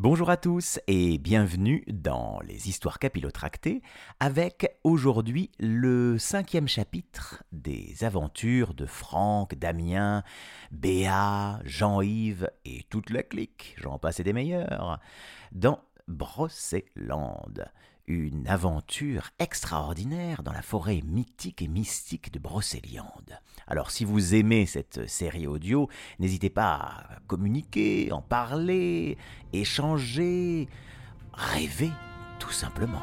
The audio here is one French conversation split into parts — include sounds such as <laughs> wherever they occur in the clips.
Bonjour à tous et bienvenue dans les histoires capillotractées avec aujourd'hui le cinquième chapitre des aventures de Franck, Damien, Béa, Jean-Yves et toute la clique, j'en passe des meilleurs, dans Brocéland, une aventure extraordinaire dans la forêt mythique et mystique de Brocéliande. Alors si vous aimez cette série audio, n'hésitez pas à communiquer, en parler, échanger, rêver tout simplement.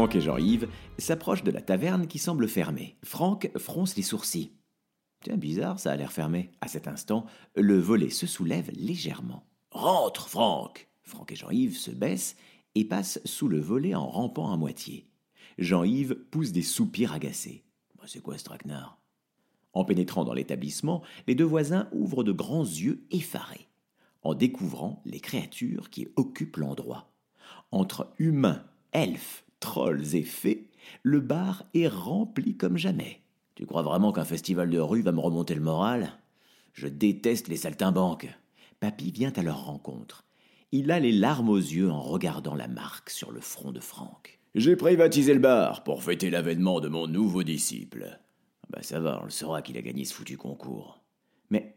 Franck et Jean-Yves s'approchent de la taverne qui semble fermée. Franck fronce les sourcils. Tiens, bizarre, ça a l'air fermé. À cet instant, le volet se soulève légèrement. Rentre, Franck Franck et Jean-Yves se baissent et passent sous le volet en rampant à moitié. Jean-Yves pousse des soupirs agacés. Bah, c'est quoi ce traquenard? En pénétrant dans l'établissement, les deux voisins ouvrent de grands yeux effarés, en découvrant les créatures qui occupent l'endroit. Entre humains, elfes, trolls et fées, le bar est rempli comme jamais. Tu crois vraiment qu'un festival de rue va me remonter le moral? Je déteste les saltimbanques. Papy vient à leur rencontre. Il a les larmes aux yeux en regardant la marque sur le front de Franck. J'ai privatisé le bar pour fêter l'avènement de mon nouveau disciple. Bah ça va, on le saura qu'il a gagné ce foutu concours. Mais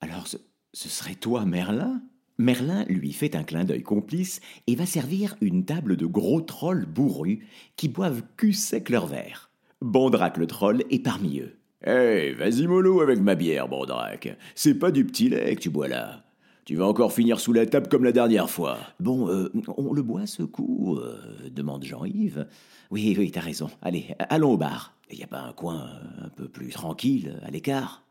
alors ce, ce serait toi, Merlin? Merlin lui fait un clin d'œil complice et va servir une table de gros trolls bourrus qui boivent cul sec leur verre. Bondrac le troll est parmi eux. Hé, vas-y mollo avec ma bière, Bondrac. C'est pas du petit lait que tu bois là. Tu vas encore finir sous la table comme la dernière fois. Bon, euh, on le boit ce coup euh, demande Jean-Yves. Oui, oui, t'as raison. Allez, allons au bar. Y a pas un coin un peu plus tranquille, à l'écart?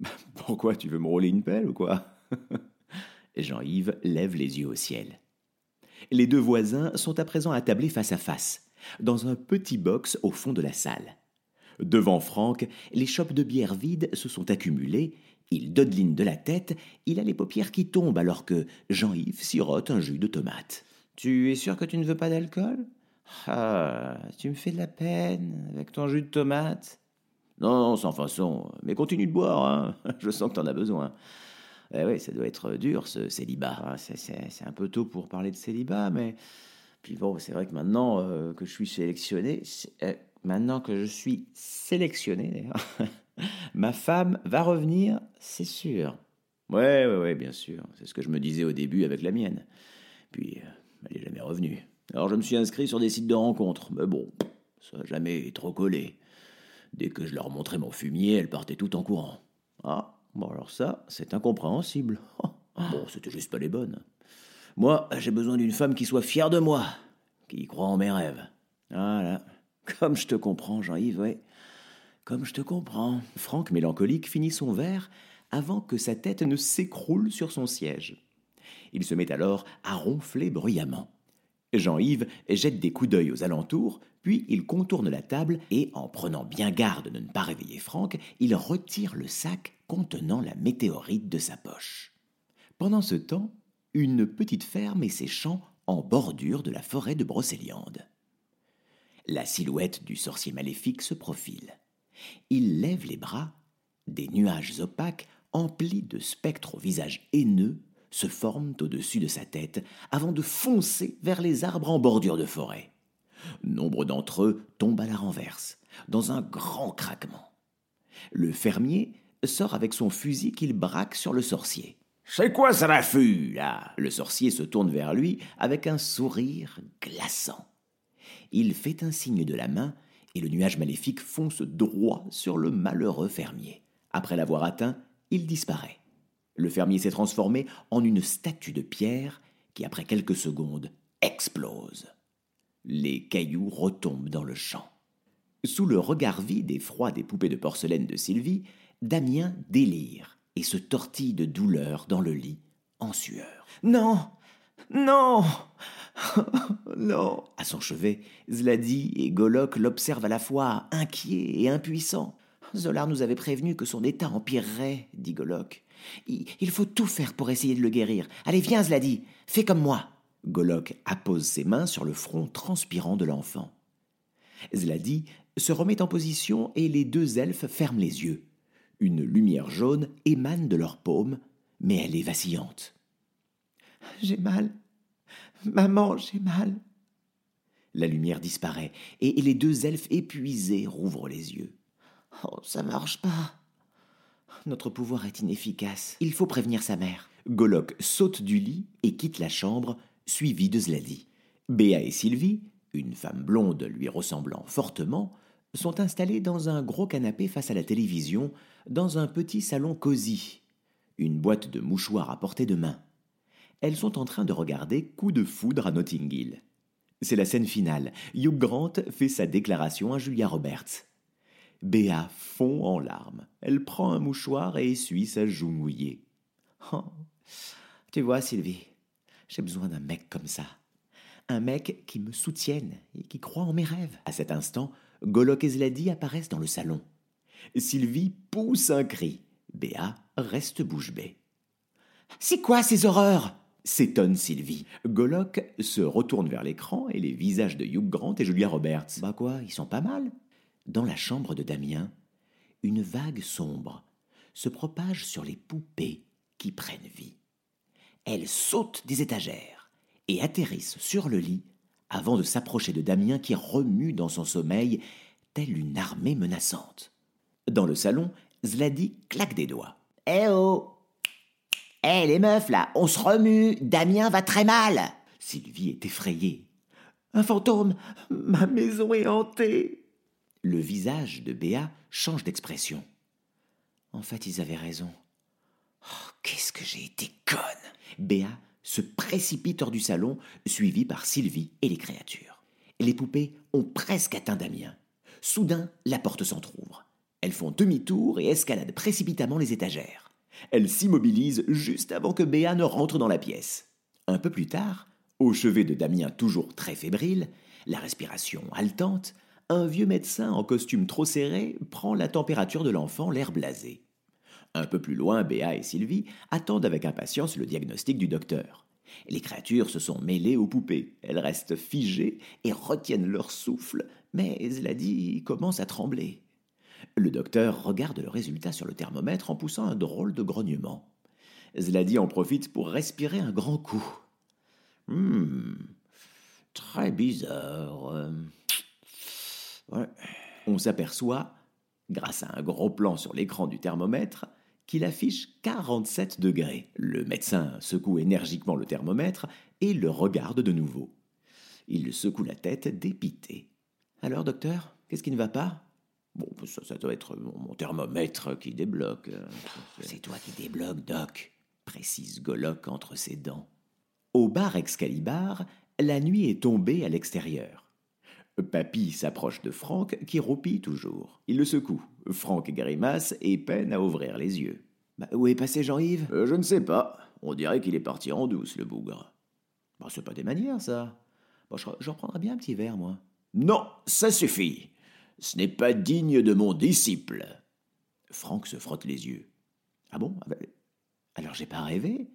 <laughs> Pourquoi tu veux me rouler une pelle ou quoi? <laughs> Jean-Yves lève les yeux au ciel. Les deux voisins sont à présent attablés face à face, dans un petit box au fond de la salle. Devant Franck, les chopes de bière vides se sont accumulées, il dodeline de la tête, il a les paupières qui tombent alors que Jean-Yves sirote un jus de tomate. Tu es sûr que tu ne veux pas d'alcool? Ah, tu me fais de la peine avec ton jus de tomate. Non, non, sans façon, mais continue de boire, hein. je sens que t'en as besoin. Eh oui, ça doit être dur ce célibat. Ah, c'est un peu tôt pour parler de célibat, mais puis bon, c'est vrai que maintenant euh, que je suis sélectionné, euh, maintenant que je suis sélectionné, <laughs> ma femme va revenir, c'est sûr. Ouais, ouais, ouais, bien sûr. C'est ce que je me disais au début avec la mienne. Puis, euh, elle n'est jamais revenue. Alors je me suis inscrit sur des sites de rencontres, mais bon, ça n'a jamais trop collé. Dès que je leur montrais mon fumier, elles partaient tout en courant. Ah, Bon, alors ça, c'est incompréhensible. <laughs> bon, c'était juste pas les bonnes. Moi, j'ai besoin d'une femme qui soit fière de moi, qui croit en mes rêves. Voilà. Comme je te comprends, Jean-Yves, ouais. Comme je te comprends. Franck, mélancolique, finit son verre avant que sa tête ne s'écroule sur son siège. Il se met alors à ronfler bruyamment. Jean-Yves jette des coups d'œil aux alentours, puis il contourne la table et, en prenant bien garde de ne pas réveiller Franck, il retire le sac contenant la météorite de sa poche. Pendant ce temps, une petite ferme et ses champs en bordure de la forêt de Brocéliande. La silhouette du sorcier maléfique se profile. Il lève les bras, des nuages opaques emplis de spectres au visage haineux se forment au-dessus de sa tête avant de foncer vers les arbres en bordure de forêt. Nombre d'entre eux tombent à la renverse, dans un grand craquement. Le fermier sort avec son fusil qu'il braque sur le sorcier. C'est quoi ce raffut, là? Le sorcier se tourne vers lui avec un sourire glaçant. Il fait un signe de la main et le nuage maléfique fonce droit sur le malheureux fermier. Après l'avoir atteint, il disparaît. Le fermier s'est transformé en une statue de pierre qui, après quelques secondes, explose. Les cailloux retombent dans le champ. Sous le regard vide et froid des poupées de porcelaine de Sylvie, Damien délire et se tortille de douleur dans le lit, en sueur. Non Non <laughs> Non À son chevet, Zladi et Golok l'observent à la fois, inquiets et impuissants. Zolar nous avait prévenu que son état empirerait, dit Golok. Il faut tout faire pour essayer de le guérir. Allez, viens, Zladi, fais comme moi. Golok appose ses mains sur le front transpirant de l'enfant. Zladi se remet en position et les deux elfes ferment les yeux. Une lumière jaune émane de leurs paumes, mais elle est vacillante. J'ai mal. Maman, j'ai mal. La lumière disparaît, et les deux elfes épuisés rouvrent les yeux. Oh, ça marche pas. Notre pouvoir est inefficace. Il faut prévenir sa mère. Golok saute du lit et quitte la chambre, suivi de Zladi. Béa et Sylvie, une femme blonde lui ressemblant fortement, sont installées dans un gros canapé face à la télévision, dans un petit salon cosy, une boîte de mouchoirs à portée de main. Elles sont en train de regarder Coup de foudre à Notting Hill. C'est la scène finale. Hugh Grant fait sa déclaration à Julia Roberts. Béa fond en larmes. Elle prend un mouchoir et essuie sa joue mouillée. Oh, tu vois, Sylvie, j'ai besoin d'un mec comme ça. Un mec qui me soutienne et qui croit en mes rêves. À cet instant, Golok et Zladi apparaissent dans le salon. Sylvie pousse un cri. Béa reste bouche bée. C'est quoi ces horreurs? s'étonne Sylvie. Golok se retourne vers l'écran et les visages de Hugh Grant et Julia Roberts. Bah quoi, ils sont pas mal. Dans la chambre de Damien, une vague sombre se propage sur les poupées qui prennent vie. Elles sautent des étagères et atterrissent sur le lit avant de s'approcher de Damien qui remue dans son sommeil telle une armée menaçante. Dans le salon, Zladi claque des doigts. Eh oh Eh les meufs là, on se remue, Damien va très mal Sylvie est effrayée. Un fantôme Ma maison est hantée Le visage de Béa change d'expression. En fait, ils avaient raison. Oh, qu'est-ce que j'ai été conne Béa se précipite hors du salon, suivie par Sylvie et les créatures. Les poupées ont presque atteint Damien. Soudain, la porte s'entr'ouvre. Elles font demi-tour et escaladent précipitamment les étagères. Elles s'immobilisent juste avant que Béa ne rentre dans la pièce. Un peu plus tard, au chevet de Damien toujours très fébrile, la respiration haletante, un vieux médecin en costume trop serré prend la température de l'enfant, l'air blasé. Un peu plus loin, Béa et Sylvie attendent avec impatience le diagnostic du docteur. Les créatures se sont mêlées aux poupées. Elles restent figées et retiennent leur souffle, mais Zladi commence à trembler. Le docteur regarde le résultat sur le thermomètre en poussant un drôle de grognement. Zladi en profite pour respirer un grand coup. Hum, très bizarre. On s'aperçoit, grâce à un gros plan sur l'écran du thermomètre, qu'il affiche 47 degrés. Le médecin secoue énergiquement le thermomètre et le regarde de nouveau. Il secoue la tête dépité. Alors, docteur, qu'est-ce qui ne va pas? Bon, ça, ça, doit être mon, thermomètre qui débloque. C'est toi qui débloque, Doc, précise Golok entre ses dents. Au bar Excalibur, la nuit est tombée à l'extérieur. Papy s'approche de Franck qui roupille toujours. Il le secoue. Franck grimace et peine à ouvrir les yeux. Bah, où est passé Jean-Yves? Euh, Je ne sais pas. On dirait qu'il est parti en douce, le bougre. Bah, c'est pas des manières, ça. Bon, je, je reprendrai bien un petit verre, moi. Non, ça suffit. Ce n'est pas digne de mon disciple. Franck se frotte les yeux. Ah bon? Ah ben, Alors j'ai pas rêvé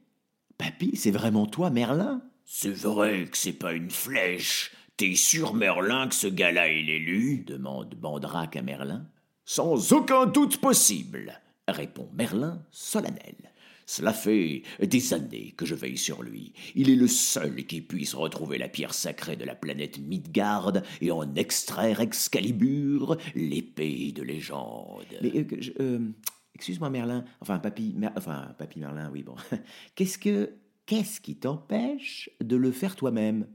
Papy, c'est vraiment toi, Merlin? C'est vrai que c'est pas une flèche, T'es sûr, Merlin, que ce gars-là est l'élu demande Bandrac à Merlin. Sans aucun doute possible, répond Merlin solennel. Cela fait des années que je veille sur lui. Il est le seul qui puisse retrouver la pierre sacrée de la planète Midgard et en extraire Excalibur, l'épée de légende. Mais euh, euh, excuse-moi Merlin, enfin papy, enfin papy Merlin, oui bon. <laughs> Qu'est-ce que qu'est-ce qui t'empêche de le faire toi-même?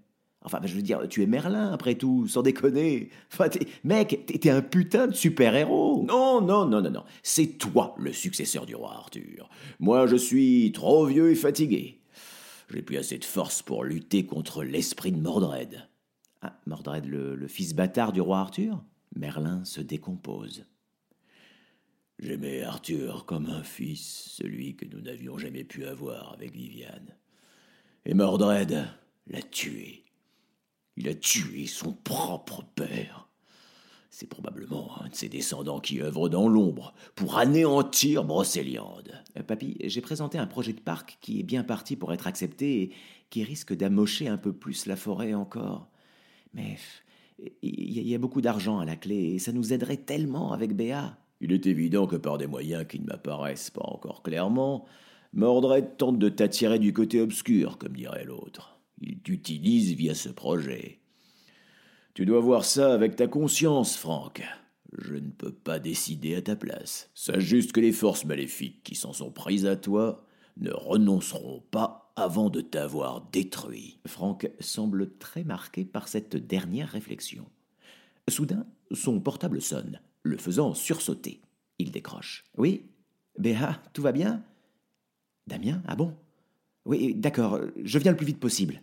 Enfin, je veux dire, tu es Merlin, après tout, sans déconner. Enfin, mec, t'es un putain de super-héros. Non, non, non, non, non. C'est toi le successeur du roi Arthur. Moi, je suis trop vieux et fatigué. J'ai plus assez de force pour lutter contre l'esprit de Mordred. Ah, Mordred, le, le fils bâtard du roi Arthur? Merlin se décompose. J'aimais Arthur comme un fils, celui que nous n'avions jamais pu avoir avec Viviane. Et Mordred l'a tué. Il a tué son propre père. C'est probablement un de ses descendants qui œuvre dans l'ombre pour anéantir Brocéliande. Euh, papy, j'ai présenté un projet de parc qui est bien parti pour être accepté et qui risque d'amocher un peu plus la forêt encore. Mais il y, a beaucoup d'argent à la clé et ça nous aiderait tellement avec Béa. Il est évident que par des moyens qui ne m'apparaissent pas encore clairement, Mordred tente de t'attirer du côté obscur, comme dirait l'autre. Il t'utilise via ce projet. Tu dois voir ça avec ta conscience, Franck. Je ne peux pas décider à ta place. Sache juste que les forces maléfiques qui s'en sont prises à toi ne renonceront pas avant de t'avoir détruit. Franck semble très marqué par cette dernière réflexion. Soudain, son portable sonne, le faisant sursauter. Il décroche. Oui Béa, tout va bien? Damien Ah bon? Oui, d'accord, je viens le plus vite possible.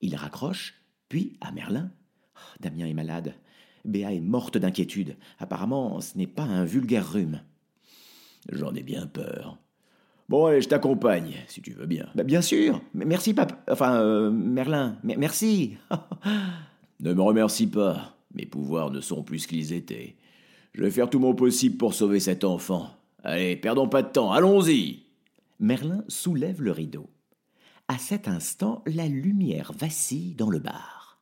Il raccroche, puis à Merlin. Oh, Damien est malade. Béa est morte d'inquiétude. Apparemment, ce n'est pas un vulgaire rhume. J'en ai bien peur. Bon, allez, je t'accompagne, si tu veux bien. Bah, bien sûr. Merci, papa. Enfin, euh, Merlin. merci. <laughs> ne me remercie pas. Mes pouvoirs ne sont plus ce qu'ils étaient. Je vais faire tout mon possible pour sauver cet enfant. Allez, perdons pas de temps, allons-y. Merlin soulève le rideau. À cet instant, la lumière vacille dans le bar.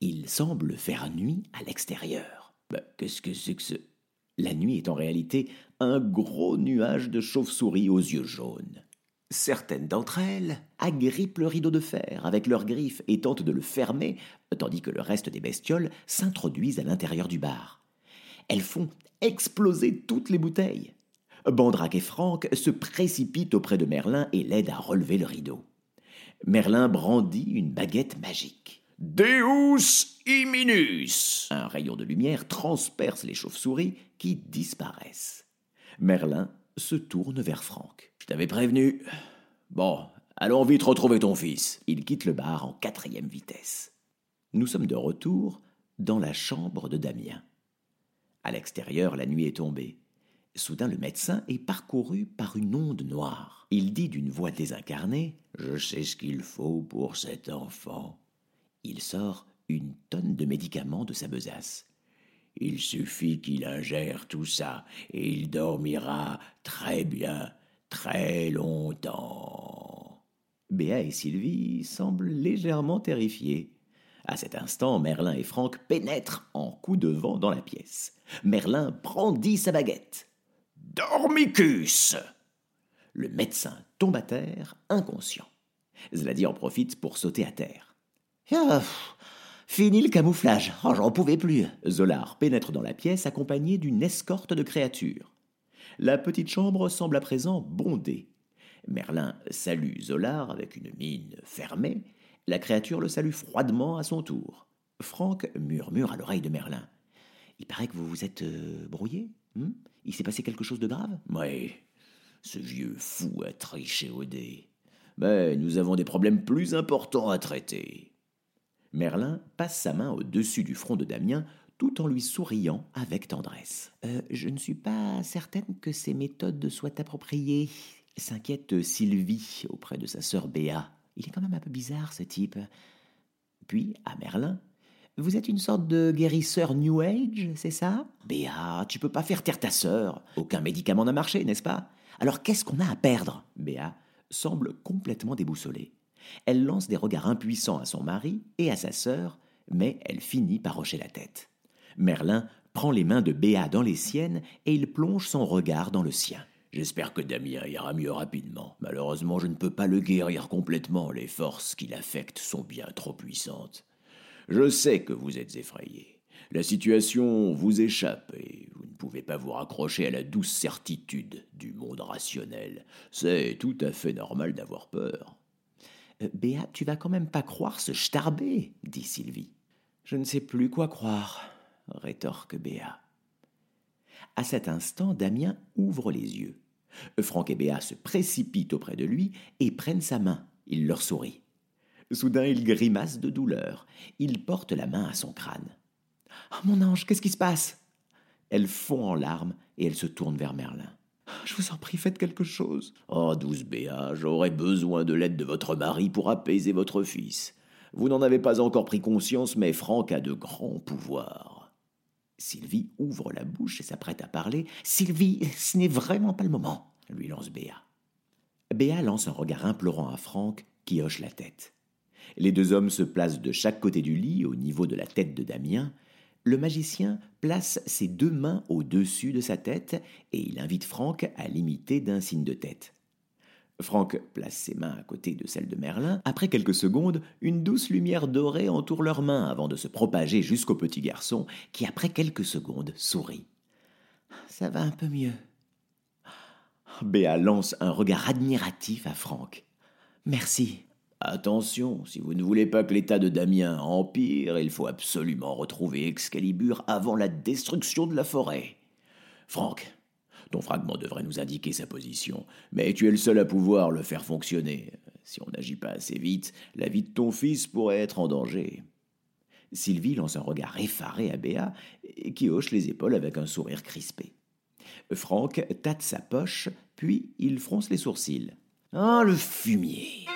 Il semble faire nuit à l'extérieur. Bah, qu'est-ce que c'est que ce? La nuit est en réalité un gros nuage de chauves-souris aux yeux jaunes. Certaines d'entre elles agrippent le rideau de fer avec leurs griffes et tentent de le fermer, tandis que le reste des bestioles s'introduisent à l'intérieur du bar. Elles font exploser toutes les bouteilles. Bandrac et Franck se précipitent auprès de Merlin et l'aident à relever le rideau. Merlin brandit une baguette magique. Deus iminus Un rayon de lumière transperce les chauves-souris qui disparaissent. Merlin se tourne vers Franck. Je t'avais prévenu. Bon, allons vite retrouver ton fils. Il quitte le bar en quatrième vitesse. Nous sommes de retour dans la chambre de Damien. À l'extérieur, la nuit est tombée. Soudain, le médecin est parcouru par une onde noire. Il dit d'une voix désincarnée Je sais ce qu'il faut pour cet enfant. Il sort une tonne de médicaments de sa besace. Il suffit qu'il ingère tout ça et il dormira très bien, très longtemps. Béa et Sylvie semblent légèrement terrifiés. À cet instant, Merlin et Franck pénètrent en coup de vent dans la pièce. Merlin brandit sa baguette. Dormicus Le médecin tombe à terre, inconscient. Zladi en profite pour sauter à terre. Ah, fini le camouflage, oh, j'en pouvais plus. Zolar pénètre dans la pièce accompagné d'une escorte de créatures. La petite chambre semble à présent bondée. Merlin salue Zolar avec une mine fermée. La créature le salue froidement à son tour. Franck murmure à l'oreille de Merlin. Il paraît que vous vous êtes euh, brouillé hmm? Il s'est passé quelque chose de grave? Oui, ce vieux fou a triché au dé. Mais nous avons des problèmes plus importants à traiter. Merlin passe sa main au-dessus du front de Damien tout en lui souriant avec tendresse. Euh, je ne suis pas certaine que ces méthodes soient appropriées, s'inquiète Sylvie auprès de sa sœur Béa. Il est quand même un peu bizarre ce type. Puis, à Merlin, vous êtes une sorte de guérisseur New Age, c'est ça? Béa, tu peux pas faire taire ta sœur. Aucun médicament n'a marché, n'est-ce pas? Alors qu'est-ce qu'on a à perdre? Béa semble complètement déboussolée. Elle lance des regards impuissants à son mari et à sa sœur, mais elle finit par hocher la tête. Merlin prend les mains de Béa dans les siennes et il plonge son regard dans le sien. J'espère que Damien ira mieux rapidement. Malheureusement, je ne peux pas le guérir complètement. Les forces qui l'affectent sont bien trop puissantes. Je sais que vous êtes effrayé. La situation vous échappe et vous ne pouvez pas vous raccrocher à la douce certitude du monde rationnel. C'est tout à fait normal d'avoir peur. Euh, Béa, tu vas quand même pas croire ce starbé, dit Sylvie. Je ne sais plus quoi croire, rétorque Béa. À cet instant, Damien ouvre les yeux. Franck et Béa se précipitent auprès de lui et prennent sa main. Il leur sourit. Soudain, il grimace de douleur. Il porte la main à son crâne. Oh mon ange, qu'est-ce qui se passe? Elle fond en larmes et elle se tourne vers Merlin. Je vous en prie, faites quelque chose. Oh, douce Béa, j'aurais besoin de l'aide de votre mari pour apaiser votre fils. Vous n'en avez pas encore pris conscience, mais Franck a de grands pouvoirs. Sylvie ouvre la bouche et s'apprête à parler. Sylvie, ce n'est vraiment pas le moment, lui lance Béa. Béa lance un regard implorant à Franck, qui hoche la tête. Les deux hommes se placent de chaque côté du lit, au niveau de la tête de Damien. Le magicien place ses deux mains au-dessus de sa tête et il invite Franck à l'imiter d'un signe de tête. Franck place ses mains à côté de celles de Merlin. Après quelques secondes, une douce lumière dorée entoure leurs mains avant de se propager jusqu'au petit garçon qui, après quelques secondes, sourit. Ça va un peu mieux. Béa lance un regard admiratif à Franck. Merci. Attention, si vous ne voulez pas que l'état de Damien empire, il faut absolument retrouver Excalibur avant la destruction de la forêt. Franck, ton fragment devrait nous indiquer sa position, mais tu es le seul à pouvoir le faire fonctionner. Si on n'agit pas assez vite, la vie de ton fils pourrait être en danger. Sylvie lance un regard effaré à Béa, qui hoche les épaules avec un sourire crispé. Franck tâte sa poche, puis il fronce les sourcils. Ah, le fumier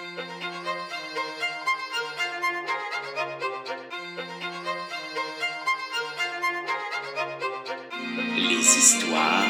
Les histoires